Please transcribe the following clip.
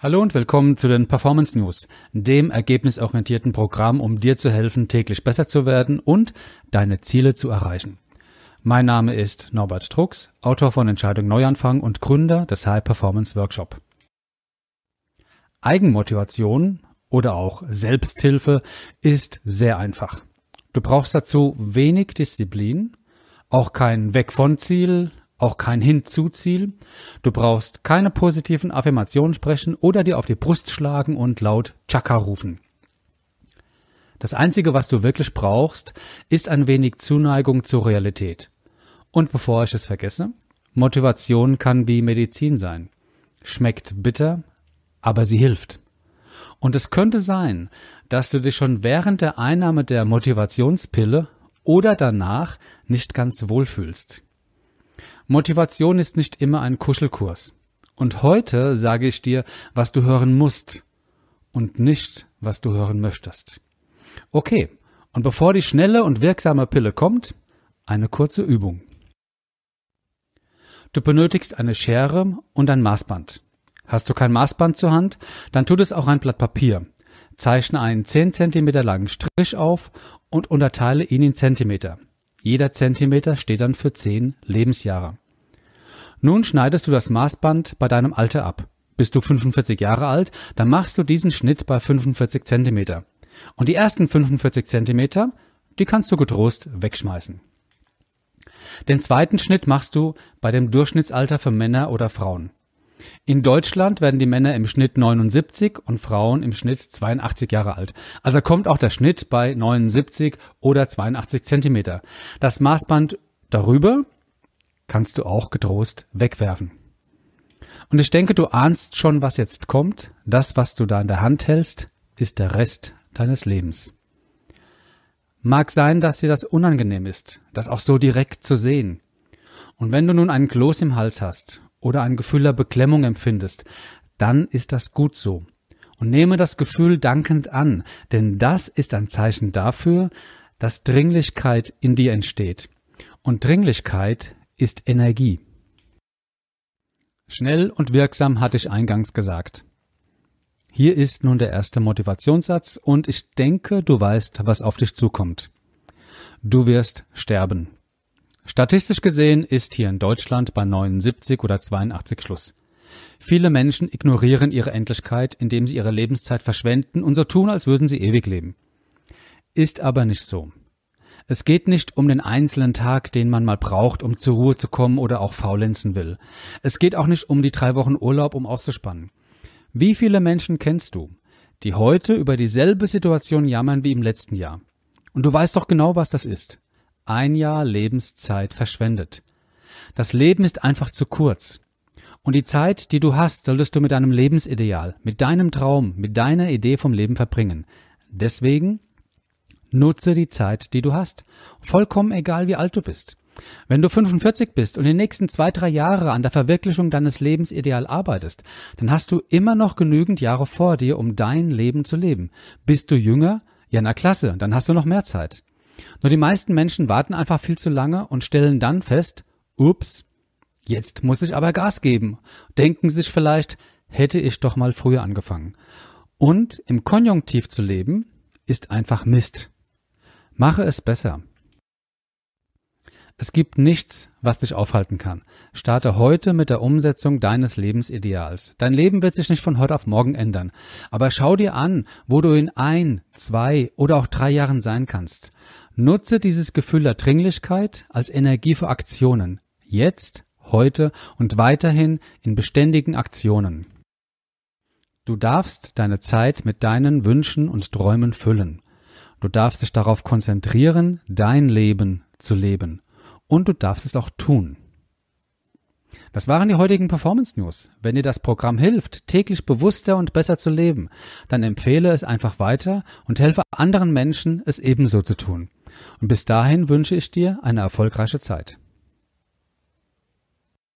Hallo und willkommen zu den Performance News, dem ergebnisorientierten Programm, um dir zu helfen, täglich besser zu werden und deine Ziele zu erreichen. Mein Name ist Norbert Drucks, Autor von Entscheidung Neuanfang und Gründer des High Performance Workshop. Eigenmotivation oder auch Selbsthilfe ist sehr einfach. Du brauchst dazu wenig Disziplin, auch kein Weg von Ziel, auch kein Hinzuziel. Du brauchst keine positiven Affirmationen sprechen oder dir auf die Brust schlagen und laut Chaka rufen. Das Einzige, was du wirklich brauchst, ist ein wenig Zuneigung zur Realität. Und bevor ich es vergesse, Motivation kann wie Medizin sein. Schmeckt bitter, aber sie hilft. Und es könnte sein, dass du dich schon während der Einnahme der Motivationspille oder danach nicht ganz wohlfühlst. Motivation ist nicht immer ein Kuschelkurs. Und heute sage ich dir, was du hören musst und nicht, was du hören möchtest. Okay, und bevor die schnelle und wirksame Pille kommt, eine kurze Übung. Du benötigst eine Schere und ein Maßband. Hast du kein Maßband zur Hand, dann tut es auch ein Blatt Papier. Zeichne einen 10 cm langen Strich auf und unterteile ihn in Zentimeter. Jeder Zentimeter steht dann für zehn Lebensjahre. Nun schneidest du das Maßband bei deinem Alter ab. Bist du 45 Jahre alt, dann machst du diesen Schnitt bei 45 Zentimeter. Und die ersten 45 Zentimeter, die kannst du getrost wegschmeißen. Den zweiten Schnitt machst du bei dem Durchschnittsalter für Männer oder Frauen. In Deutschland werden die Männer im Schnitt 79 und Frauen im Schnitt 82 Jahre alt. Also kommt auch der Schnitt bei 79 oder 82 Zentimeter. Das Maßband darüber kannst du auch getrost wegwerfen. Und ich denke, du ahnst schon, was jetzt kommt. Das, was du da in der Hand hältst, ist der Rest deines Lebens. Mag sein, dass dir das unangenehm ist, das auch so direkt zu sehen. Und wenn du nun einen Kloß im Hals hast oder ein Gefühl der Beklemmung empfindest, dann ist das gut so. Und nehme das Gefühl dankend an, denn das ist ein Zeichen dafür, dass Dringlichkeit in dir entsteht. Und Dringlichkeit ist Energie. Schnell und wirksam hatte ich eingangs gesagt. Hier ist nun der erste Motivationssatz und ich denke, du weißt, was auf dich zukommt. Du wirst sterben. Statistisch gesehen ist hier in Deutschland bei 79 oder 82 Schluss. Viele Menschen ignorieren ihre Endlichkeit, indem sie ihre Lebenszeit verschwenden und so tun, als würden sie ewig leben. Ist aber nicht so. Es geht nicht um den einzelnen Tag, den man mal braucht, um zur Ruhe zu kommen oder auch faulenzen will. Es geht auch nicht um die drei Wochen Urlaub, um auszuspannen. Wie viele Menschen kennst du, die heute über dieselbe Situation jammern wie im letzten Jahr? Und du weißt doch genau, was das ist ein Jahr Lebenszeit verschwendet. Das Leben ist einfach zu kurz. Und die Zeit, die du hast, solltest du mit deinem Lebensideal, mit deinem Traum, mit deiner Idee vom Leben verbringen. Deswegen nutze die Zeit, die du hast. Vollkommen egal, wie alt du bist. Wenn du 45 bist und die nächsten zwei, drei Jahre an der Verwirklichung deines Lebensideal arbeitest, dann hast du immer noch genügend Jahre vor dir, um dein Leben zu leben. Bist du jünger? Ja, na klasse, dann hast du noch mehr Zeit. Nur die meisten Menschen warten einfach viel zu lange und stellen dann fest, ups, jetzt muss ich aber Gas geben. Denken sich vielleicht, hätte ich doch mal früher angefangen. Und im Konjunktiv zu leben, ist einfach Mist. Mache es besser. Es gibt nichts, was dich aufhalten kann. Starte heute mit der Umsetzung deines Lebensideals. Dein Leben wird sich nicht von heute auf morgen ändern. Aber schau dir an, wo du in ein, zwei oder auch drei Jahren sein kannst. Nutze dieses Gefühl der Dringlichkeit als Energie für Aktionen. Jetzt, heute und weiterhin in beständigen Aktionen. Du darfst deine Zeit mit deinen Wünschen und Träumen füllen. Du darfst dich darauf konzentrieren, dein Leben zu leben und du darfst es auch tun. Das waren die heutigen Performance News. Wenn dir das Programm hilft, täglich bewusster und besser zu leben, dann empfehle es einfach weiter und helfe anderen Menschen, es ebenso zu tun. Und bis dahin wünsche ich dir eine erfolgreiche Zeit.